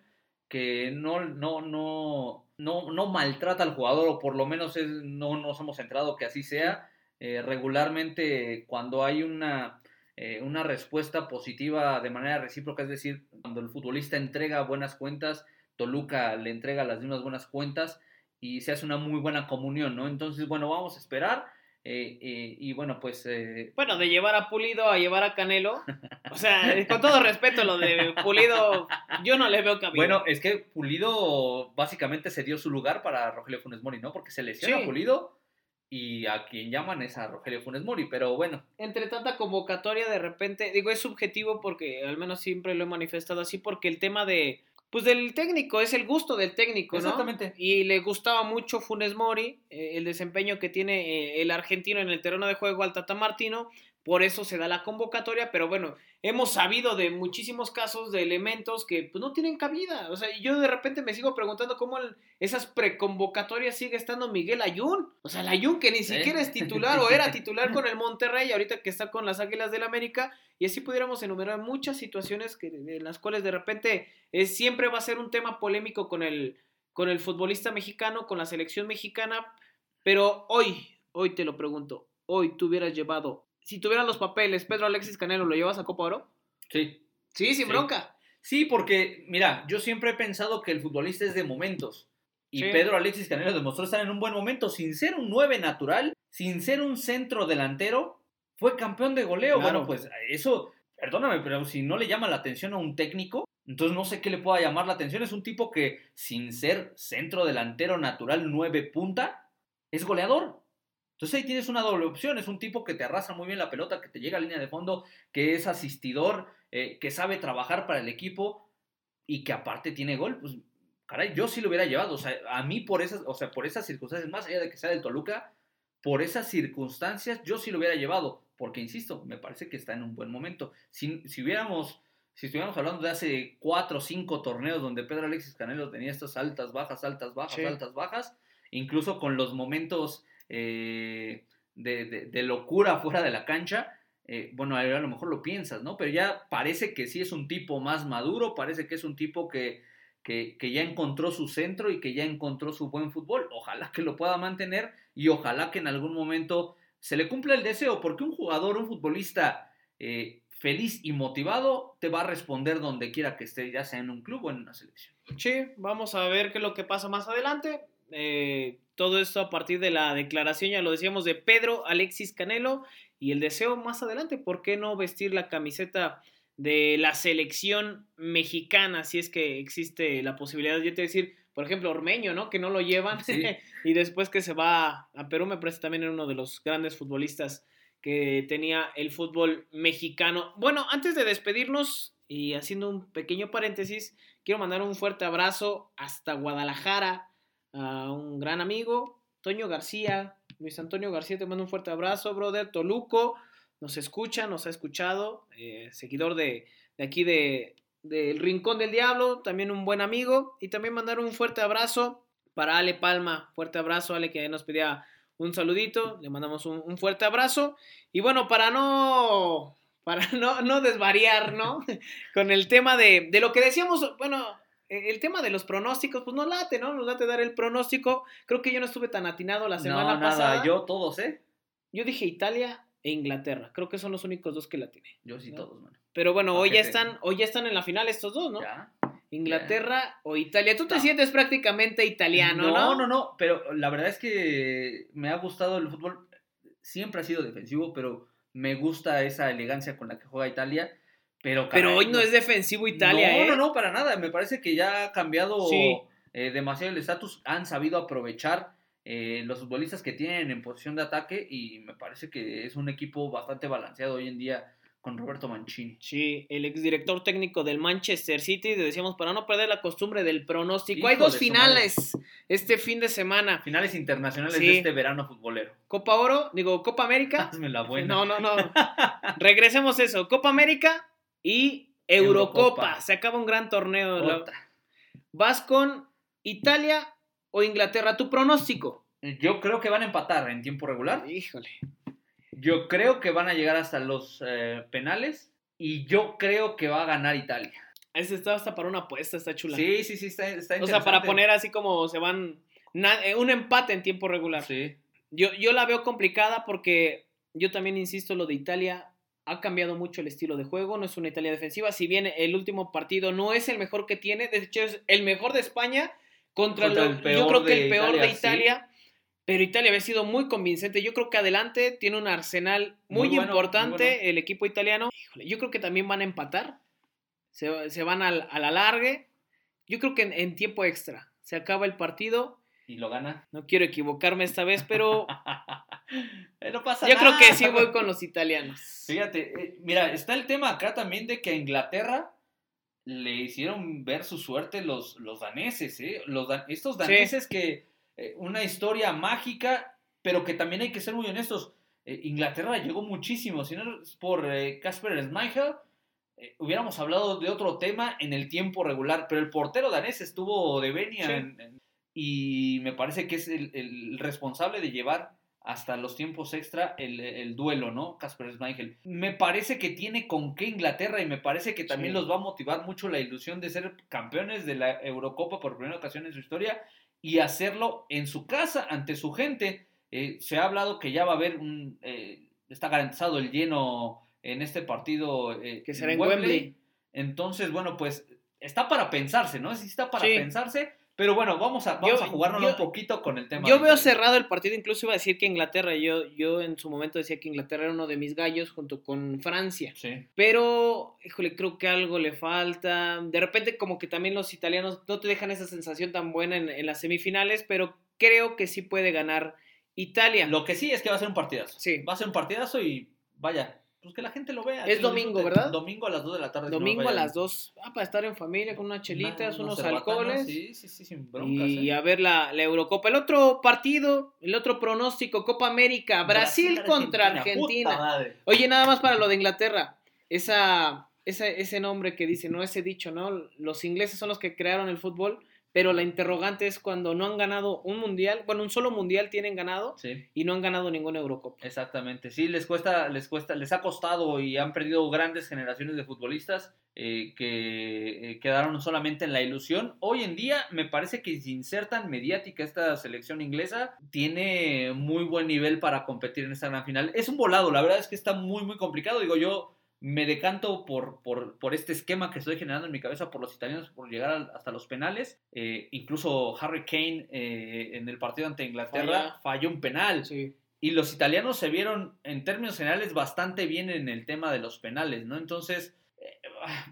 que no, no, no, no, no maltrata al jugador, o por lo menos no nos hemos enterado que así sea. Eh, regularmente cuando hay una, eh, una respuesta positiva de manera recíproca, es decir, cuando el futbolista entrega buenas cuentas, Toluca le entrega las mismas buenas cuentas y se hace una muy buena comunión, ¿no? Entonces, bueno, vamos a esperar. Eh, eh, y bueno, pues... Eh, bueno, de llevar a Pulido a llevar a Canelo. O sea, con todo respeto, lo de Pulido, yo no le veo cabida. Bueno, es que Pulido básicamente se dio su lugar para Rogelio Funes Mori, ¿no? Porque se lesiona a Pulido y a quien llaman es a Rogelio Funes Mori, pero bueno. Entre tanta convocatoria, de repente, digo, es subjetivo porque al menos siempre lo he manifestado así, porque el tema de pues del técnico, es el gusto del técnico, ¿no? Exactamente. Y le gustaba mucho Funes Mori, eh, el desempeño que tiene eh, el argentino en el terreno de juego al Tata Martino, por eso se da la convocatoria, pero bueno, hemos sabido de muchísimos casos de elementos que pues, no tienen cabida. O sea, yo de repente me sigo preguntando cómo esas preconvocatorias sigue estando Miguel Ayun. O sea, el Ayun que ni siquiera es titular o era titular con el Monterrey, ahorita que está con las Águilas del América, y así pudiéramos enumerar muchas situaciones que, en las cuales de repente eh, siempre va a ser un tema polémico con el, con el futbolista mexicano, con la selección mexicana, pero hoy, hoy te lo pregunto, hoy tú hubieras llevado si tuvieran los papeles, Pedro Alexis Canelo, ¿lo llevas a Copa Oro? Sí. Sí, sin bronca. Sí, porque, mira, yo siempre he pensado que el futbolista es de momentos. Y Pedro Alexis Canelo demostró estar en un buen momento. Sin ser un 9 natural, sin ser un centro delantero, fue campeón de goleo. Bueno, pues eso, perdóname, pero si no le llama la atención a un técnico, entonces no sé qué le pueda llamar la atención. Es un tipo que, sin ser centro delantero natural 9 punta, es goleador. Entonces ahí tienes una doble opción, es un tipo que te arrastra muy bien la pelota, que te llega a línea de fondo, que es asistidor, eh, que sabe trabajar para el equipo y que aparte tiene gol, pues caray, yo sí lo hubiera llevado, o sea, a mí por esas, o sea, por esas circunstancias, más allá de que sea del Toluca, por esas circunstancias, yo sí lo hubiera llevado, porque insisto, me parece que está en un buen momento. Si, si hubiéramos, si estuviéramos hablando de hace cuatro o cinco torneos donde Pedro Alexis Canelo tenía estas altas, bajas, altas, bajas, Sí. altas, bajas, incluso con los momentos eh, de, de- locura fuera de la cancha, eh, bueno, a lo mejor lo piensas, ¿no? Pero ya parece que sí es un tipo más maduro, parece que es un tipo que, que, que ya encontró su centro y que ya encontró su buen fútbol. Ojalá que lo pueda mantener y ojalá que en algún momento se le cumpla el deseo, porque un jugador, un futbolista eh, feliz y motivado te va a responder donde quiera que esté, ya sea en un club o en una selección. Sí, vamos a ver qué es lo que pasa más adelante. Eh, todo esto a partir de la declaración, ya lo decíamos, de Pedro Alexis Canelo y el deseo más adelante, ¿por qué no vestir la camiseta de la selección mexicana si es que existe la posibilidad? Yo te decir, por ejemplo, Ormeño, ¿no? Que no lo llevan Sí. y después que se va a Perú, me parece también era uno de los grandes futbolistas que tenía el fútbol mexicano. Bueno, antes de despedirnos y haciendo un pequeño paréntesis, quiero mandar un fuerte abrazo hasta Guadalajara a un gran amigo, Toño García. Luis Antonio García, te mando un fuerte abrazo, brother. Toluco, nos escucha, nos ha escuchado, eh, seguidor de, de aquí de, del Rincón del Diablo, también un buen amigo. Y también mandar un fuerte abrazo para Ale Palma. Fuerte abrazo, Ale, que nos pedía un saludito. Le mandamos un, un fuerte abrazo. Y bueno, para no, para no, no desvariar, ¿no? Con el tema de, de lo que decíamos, bueno, el tema de los pronósticos, pues nos late, ¿no? Nos late dar el pronóstico. Creo que yo no estuve tan atinado la semana no, pasada. nada, yo todos, ¿eh? Yo dije Italia e Inglaterra. Creo que son los únicos dos que la tiene. Yo sí ¿No? todos, mano. Pero bueno, hoy ya están, hoy ya están en la final estos dos, ¿no? Ya. Inglaterra o Italia. Tú te No. sientes prácticamente italiano, ¿no? No, no, no, pero la verdad es que me ha gustado el fútbol. Siempre ha sido defensivo, pero me gusta esa elegancia con la que juega Italia. Pero, hoy no es defensivo Italia, no, ¿eh? No, no, para nada. Me parece que ya ha cambiado Sí. eh, demasiado el estatus. Han sabido aprovechar eh, los futbolistas que tienen en posición de ataque y me parece que es un equipo bastante balanceado hoy en día con Roberto Mancini. Sí, el exdirector técnico del Manchester City, decíamos, para no perder la costumbre del pronóstico. Hijo Hay dos finales este fin de semana. Finales internacionales Sí. de este verano futbolero. Copa Oro, digo, Copa América. Hazme la buena. No, no, no. Regresemos a eso. Copa América y Eurocopa. Eurocopa. Se acaba un gran torneo. ¿Vas con Italia o Inglaterra? ¿Tu pronóstico? Yo creo que van a empatar en tiempo regular. Híjole. Yo creo que van a llegar hasta los eh, penales. Y yo creo que va a ganar Italia. Ese está hasta para una apuesta, está chula. Sí, sí, sí, está, está o sea, para poner así como se van. eh, un empate en tiempo regular. Sí. Yo, yo la veo complicada porque yo también insisto, lo de Italia ha cambiado mucho el estilo de juego, no es una Italia defensiva, si bien el último partido no es el mejor que tiene, de hecho es el mejor de España contra, Contra lo- el yo peor creo que el peor Italia, de sí. Italia, pero Italia había sido muy convincente, yo creo que adelante tiene un arsenal muy, Muy bueno, importante muy bueno. el equipo italiano, Híjole, yo creo que también van a empatar, se, se van al, a la largue, yo creo que en- en tiempo extra se acaba el partido. Y lo gana. No quiero equivocarme esta vez, pero no pasa yo creo que sí voy con los italianos. Fíjate, eh, mira, está el tema acá también de que a Inglaterra le hicieron ver su suerte los, los daneses, ¿eh? Los dan- estos daneses que eh, una historia mágica, pero que también hay que ser muy honestos. eh, Inglaterra llegó muchísimo, si no es por eh, Casper Schmeichel, eh, hubiéramos hablado de otro tema en el tiempo regular, pero el portero danés estuvo de venia Sí. en- en- y me parece que es el, el responsable de llevar hasta los tiempos extra el, el duelo, ¿no? Casper Schmeichel. Me parece que tiene con qué Inglaterra y me parece que también Sí. los va a motivar mucho la ilusión de ser campeones de la Eurocopa por primera ocasión en su historia y hacerlo en su casa, ante su gente. Eh, se ha hablado que ya va a haber un... eh, está garantizado el lleno en este partido. eh, Que será en Wembley. Entonces, bueno, pues está para pensarse, ¿no? Sí está para Sí. pensarse. Pero bueno, vamos a, vamos Yo- a jugárnoslo yo- un poquito con el tema. Yo veo cerrado el partido, incluso iba a decir que Inglaterra, yo, yo en su momento decía que Inglaterra era uno de mis gallos junto con Francia. Sí. Pero, híjole, creo que algo le falta. De repente como que también los italianos no te dejan esa sensación tan buena en, en las semifinales, pero creo que sí puede ganar Italia. Lo que sí es que va a ser un partidazo. Sí. Va a ser un partidazo y vaya, pues que la gente lo vea. Es domingo, disfrute. ¿verdad? Domingo a las 2 de la tarde. no Domingo a las 2. Ah, para estar en familia con unas chelitas, unos alcoholes. Sí, sí, sí, sin broncas. Y ¿eh? a ver la, la Eurocopa. El otro partido, el otro pronóstico, Copa América, Brasil, contra Argentina. Madre. Oye, nada más para lo de Inglaterra. Esa, esa- ese nombre que dice, no ese dicho, ¿no? Los ingleses son los que crearon el fútbol, pero la interrogante es cuando no han ganado un mundial, bueno, un solo mundial tienen ganado Sí. y no han ganado ninguna Eurocopa. Exactamente, sí, les cuesta, les cuesta, les ha costado y han perdido grandes generaciones de futbolistas eh, que eh, quedaron solamente en la ilusión. Hoy en día me parece que sin ser tan mediática esta selección inglesa, tiene muy buen nivel para competir en esta gran final. Es un volado, la verdad es que está muy, muy complicado. Digo, yo me decanto por, por, por este esquema que estoy generando en mi cabeza por los italianos, por llegar al- hasta los penales. Eh, incluso Harry Kane eh, en el partido ante Inglaterra Falla. falló un penal. Sí. Y los italianos se vieron, en términos generales, bastante bien en el tema de los penales, ¿no? Entonces,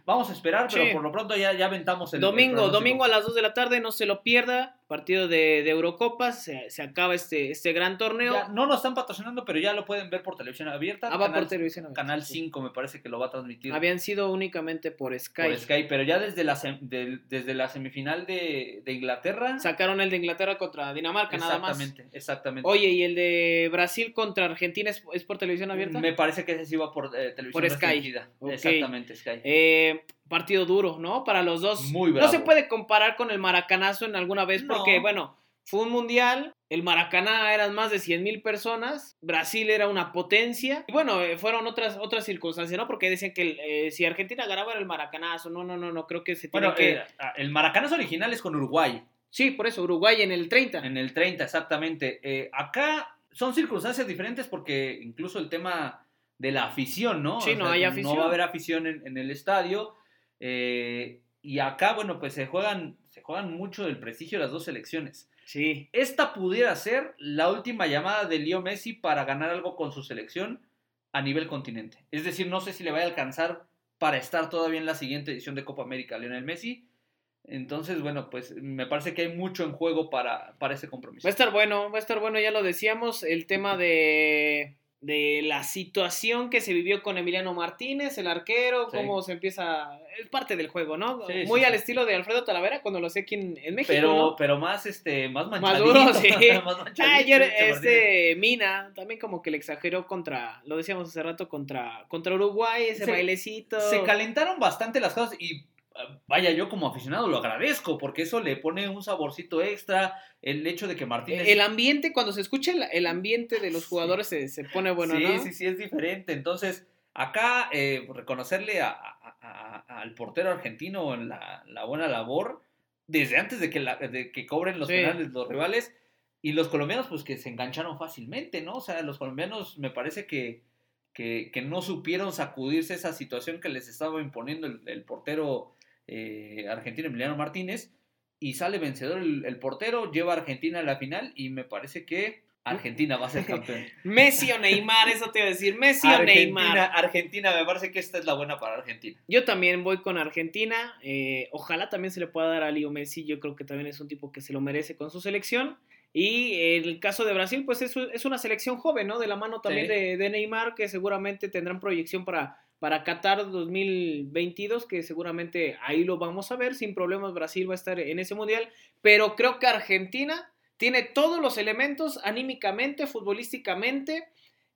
vamos a esperar, pero Sí. por lo pronto ya, ya aventamos el. Domingo, domingo a las 2 de la tarde, no se lo pierda. Partido de, de Eurocopa, se, se acaba este, este gran torneo. Ya, no nos están patrocinando, pero ya lo pueden ver por televisión abierta. Ah, canal, por televisión. abierta, Canal sí. 5 me parece que lo va a transmitir Habían sido únicamente por Sky. por Sky, pero ya desde la, sem- del- desde la semifinal de, de Inglaterra. Sacaron el de Inglaterra contra Dinamarca, nada más. Exactamente, exactamente. Oye, ¿y el de Brasil contra Argentina es, es por televisión abierta? Me parece que ese sí va por eh, televisión Por Sky. Exactamente, Sky. Eh, partido duro, ¿no? Para los dos. Muy No bravo. se puede comparar con el Maracanazo en alguna vez No. porque, bueno, fue un mundial, el Maracaná eran más de 100 mil personas, Brasil era una potencia, y bueno, eh, fueron otras, otras circunstancias, ¿no? Porque decían que eh, si Argentina ganaba era el Maracanazo, no, no, no, no, creo que se tiene bueno, que... eh, el Maracanas original es con Uruguay. Sí, por eso, Uruguay en el 30. En el 30, exactamente. Eh, acá son circunstancias diferentes porque incluso el tema de la afición, ¿no? Sí, no hay afición. No va a haber afición en, en el estadio. eh, y acá, bueno, pues se juegan, se juegan mucho el prestigio de las dos selecciones. Sí, Esta pudiera ser la última llamada de Leo Messi para ganar algo con su selección a nivel continente. Es decir, no sé si le vaya a alcanzar para estar todavía en la siguiente edición de Copa América Lionel Messi. Entonces, bueno, pues me parece que hay mucho en juego para, para ese compromiso. Va a estar bueno, va a estar bueno, ya lo decíamos, el tema de, de la situación que se vivió con Emiliano Martínez, el arquero, Sí. cómo se empieza, es parte del juego, ¿no? Sí, Muy sí, al estilo de Alfredo Talavera cuando lo sé aquí en, en México, pero, ¿no? pero más este, más Más manchadito. duro, sí. más manchadito, Ah, ayer, este Mina también como que le exageró contra, lo decíamos hace rato, contra, contra Uruguay, ese Se- bailecito. Se calentaron bastante las cosas y vaya, yo como aficionado lo agradezco porque eso le pone un saborcito extra. El hecho de que Martínez. El ambiente, cuando se escucha el, el ambiente de los jugadores se, se pone bueno, sí, ¿no? sí, sí, es diferente. Entonces, acá eh, reconocerle a- a- a- al portero argentino la, la buena labor desde antes de que, la- de que cobren los Sí. penales los rivales. Y los colombianos, pues que se engancharon fácilmente, ¿no? O sea, los colombianos me parece que, que, que no supieron sacudirse esa situación que les estaba imponiendo el, el portero eh, argentino Emiliano Martínez. Y sale vencedor el, el portero, lleva a Argentina a la final y me parece que Argentina va a ser campeón. Messi o Neymar, eso te iba a decir, Messi o Neymar. Argentina, me parece que esta es la buena para Argentina. Yo también voy con Argentina. eh, ojalá también se le pueda dar a Leo Messi. Yo creo que también es un tipo que se lo merece con su selección. Y el caso de Brasil, pues es, es una selección joven, ¿no? De la mano también Sí. de, de Neymar, que seguramente tendrán proyección para, para Qatar 2022, que seguramente ahí lo vamos a ver. Sin problemas, Brasil va a estar en ese mundial. Pero creo que Argentina tiene todos los elementos anímicamente, futbolísticamente.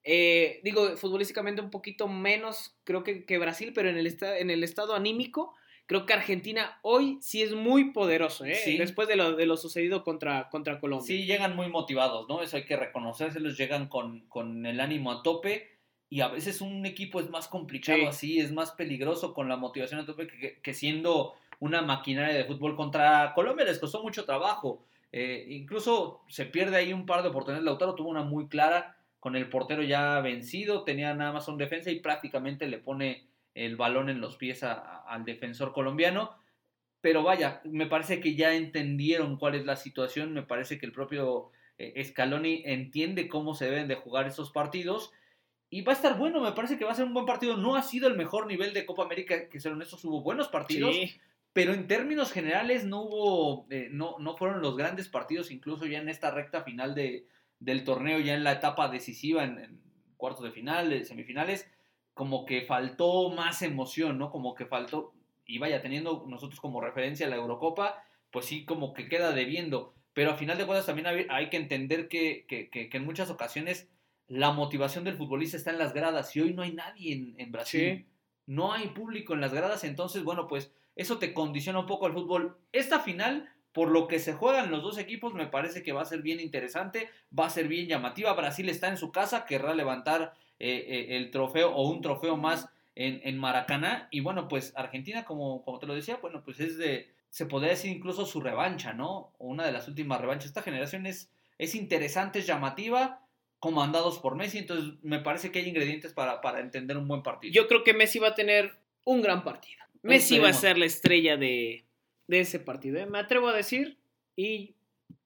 eh, digo, futbolísticamente un poquito menos, creo que, que Brasil, pero en el, esta- en el estado anímico, creo que Argentina hoy sí es muy poderoso, ¿eh? Sí. después de lo, de lo sucedido contra, contra Colombia. Sí, llegan muy motivados, ¿no? Eso hay que reconocérselos, llegan con, con el ánimo a tope. Y a veces un equipo es más complicado Sí. así, es más peligroso con la motivación a tope que, siendo una maquinaria de fútbol contra Colombia les costó mucho trabajo. Eh, incluso se pierde ahí un par de oportunidades. Lautaro tuvo una muy clara con el portero ya vencido, tenía nada más un defensa y prácticamente le pone el balón en los pies a- a- al defensor colombiano. Pero vaya, me parece que ya entendieron cuál es la situación, me parece que el propio eh, Scaloni entiende cómo se deben de jugar esos partidos y va a estar bueno, me parece que va a ser un buen partido. No ha sido el mejor nivel de Copa América, que ser honestos, hubo buenos partidos, Sí. pero en términos generales no hubo, eh, no, no fueron los grandes partidos, incluso ya en esta recta final de, del torneo, ya en la etapa decisiva, en, en cuartos de final, semifinales, como que faltó más emoción, ¿no? Como que faltó, y vaya, teniendo nosotros como referencia la Eurocopa, pues sí, como que queda debiendo. Pero a final de cuentas también hay, que entender que, en muchas ocasiones la motivación del futbolista está en las gradas y hoy no hay nadie en, Brasil. No hay público en las gradas, entonces, bueno, pues eso te condiciona un poco al fútbol. Esta final, por lo que se juegan los dos equipos, me parece que va a ser bien interesante, va a ser bien llamativa. Brasil está en su casa, querrá levantar eh, eh, el trofeo o un trofeo más en, en, Maracaná. Y bueno, pues Argentina, como, como te lo decía, bueno, pues es de, se podría decir incluso su revancha, ¿no? O una de las últimas revanchas. Esta generación es, es interesante, es llamativa, comandados por Messi, entonces me parece que hay ingredientes para, para entender un buen partido. Yo creo que Messi va a tener un gran partido. Messi va a ser la estrella de, de ese partido, ¿eh? me atrevo a decir, y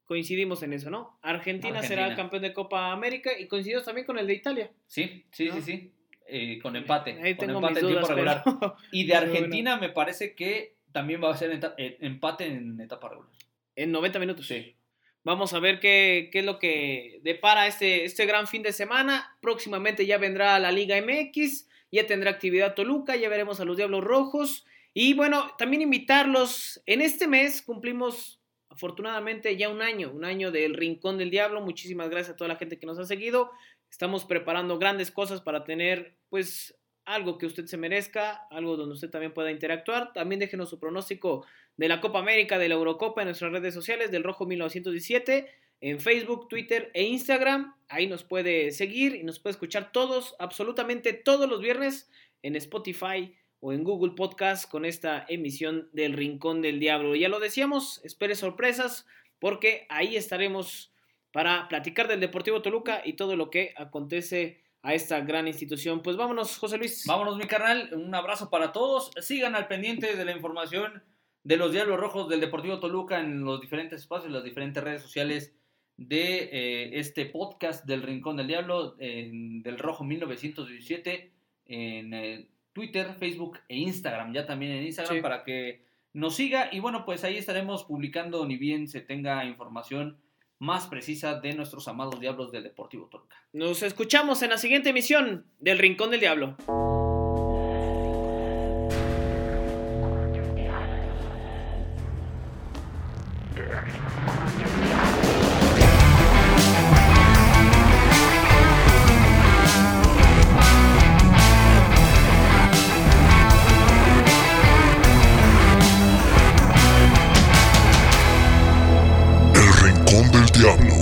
coincidimos en eso, ¿no? Argentina, será campeón de Copa América y coincidimos también con el de Italia. Sí, sí, sí, sí. Eh, con empate. Ahí con empate en tiempo regular. Y de Argentina me parece que también va a ser empate en etapa regular. En 90 minutos. Sí. Vamos a ver qué, qué, es lo que depara este, este gran fin de semana. Próximamente ya vendrá la Liga MX, ya tendrá actividad Toluca, ya veremos a los Diablos Rojos. Y bueno, también invitarlos. En este mes cumplimos afortunadamente ya un año, un año del Rincón del Diablo. Muchísimas gracias a toda la gente que nos ha seguido. Estamos preparando grandes cosas para tener pues algo que usted se merezca, algo donde usted también pueda interactuar. También déjenos su pronóstico de la Copa América, de la Eurocopa en nuestras redes sociales del Rojo 1917, en Facebook, Twitter e Instagram. Ahí nos puede seguir y nos puede escuchar todos, absolutamente todos los viernes en Spotify, o en Google Podcast con esta emisión del Rincón del Diablo. Ya lo decíamos, espere sorpresas porque ahí estaremos para platicar del Deportivo Toluca y todo lo que acontece a esta gran institución. Pues vámonos, José Luis. Vámonos, mi carnal. Un abrazo para todos. Sigan al pendiente de la información de los Diablos Rojos del Deportivo Toluca en los diferentes espacios, las diferentes redes sociales de eh, este podcast del Rincón del Diablo, del Rojo 1917, en eh, Twitter, Facebook e Instagram, ya también en Instagram para que nos siga y bueno, pues ahí estaremos publicando ni bien se tenga información más precisa de nuestros amados diablos del Deportivo Toluca. Nos escuchamos en la siguiente emisión del Rincón del Diablo. Diablo.